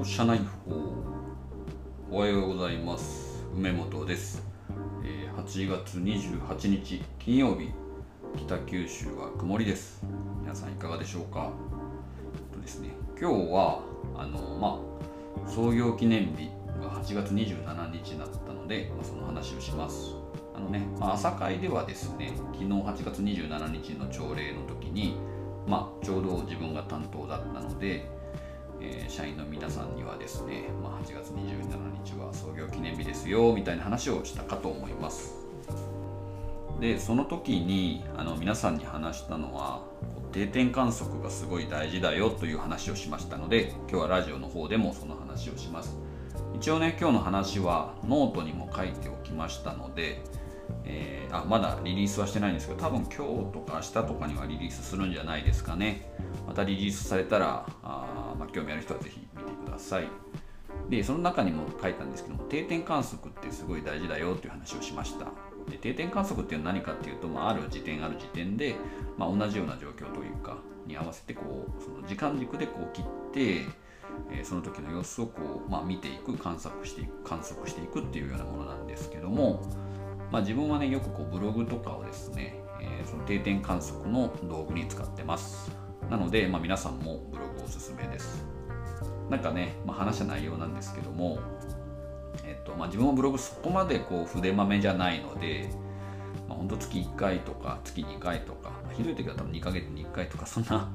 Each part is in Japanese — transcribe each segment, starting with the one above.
社内報おはようございます。梅本です、えー8月28日金曜日。北九州は曇りです。皆さんいかがでしょうか。えっとですね今日はあのまあ創業記念日が8月27日だったので、まあ、その話をします。あのね、まあ、朝会ではですね昨日8月27日の朝礼の時にまあちょうど自分が担当だったのでえー社員の皆さんにはですね、まあ、8月27日は創業記念日ですよみたいな話をしたかと思います。でその時にあの皆さんに話したのは定点観測がすごい大事だよという話をしましたので今日はラジオの方でもその話をします。一応ね今日の話はノートにも書いておきましたので、えーあまだリリースはしてないんですけど多分今日とか明日とかにはリリースするんじゃないですかね。またリリースされたらあ、まあ、興味ある人はぜひ見てください。でその中にも書いたんですけども定点観測ってすごい大事だよっていう話をしました。で定点観測っていうのは何かっていうと、まあ、ある時点ある時点で、まあ、同じような状況というかに合わせてこうその時間軸でこう切ってえその時の様子をこう、まあ、見ていく観察していく観測していくっていうようなものなんですけども、まあ、自分はねよくこうブログとかをですね、えーその定点観測の道具に使ってます。なので、まあ、皆さんもブログおすすめです。なんかね、まあ、話した内容なんですけども、えっとまあ、自分もブログそこまでこう筆まめじゃないので、まあ、ほんと月1回とか月2回とか、まあひどい時は多分2ヶ月に1回とかそんな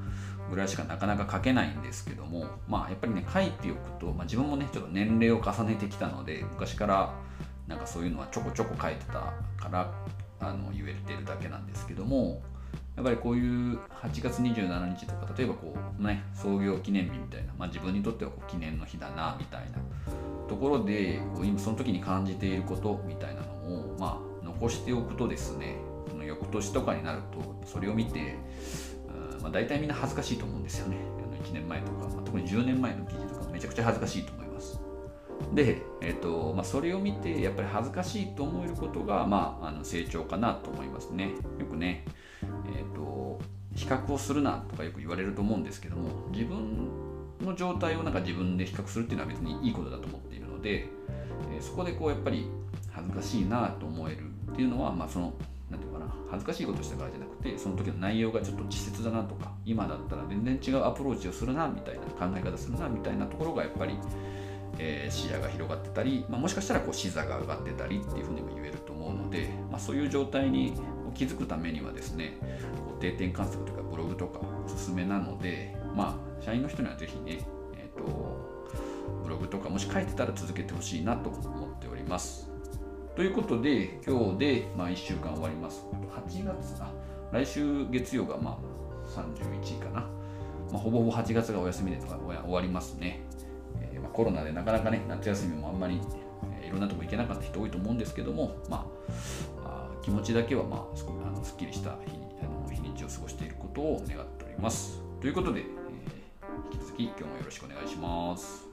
ぐらいしかなかなか書けないんですけどもまあやっぱりね書いておくと、まあ、自分もねちょっと年齢を重ねてきたので昔からなんかそういうのはちょこちょこ書いてたからあの言えてるだけなんですけどもやっぱりこういう8月27日とか例えばこうね創業記念日みたいな、まあ、自分にとってはこう記念の日だなみたいなところでこう今その時に感じていることみたいなのを、まあ、残しておくとですねその翌年とかになるとそれを見て、うんまあ、大体みんな恥ずかしいと思うんですよね。あの1年前とか、まあ、特に10年前の記事とかめちゃくちゃ恥ずかしいと思います。で、えっとまあ、それを見てやっぱり恥ずかしいと思えることが、まあ、あの成長かなと思いますね。よくね、えっと比較をするなとかよく言われると思うんですけども自分の状態をなんか自分で比較するっていうのは別にいいことだと思っているので、えーそこでこうやっぱり恥ずかしいなと思えるっていうのは、まあ、そのなんていうかな。恥ずかしいことしたからじゃなくてその時の内容がちょっと稚拙だなとか今だったら全然違うアプローチをするなみたいな考え方するなみたいなところがやっぱり、え視野が広がってたり、まあ、もしかしたらこう視座が上がってたりっていうふうにも言えると思うので、まあ、そういう状態に気づくためにはですねこう定点観測というかブログとかおすすめなのでまあ社員の人にはぜひね、えー、とブログとかもし書いてたら続けてほしいなと思っております。ということで今日で、まあ、1週間終わります。8月あ来週月曜がまあ31位かな、まあ、ほぼほぼ8月がお休みでとか終わりますね。コロナでなかなかね夏休みもあんまり、えーいろんなとこ行けなかった人多いと思うんですけども、まあ、あ気持ちだけは、まあ、すあのすっきりした日にあの日にちを過ごしていることを願っております。ということで、えー引き続き今日もよろしくお願いします。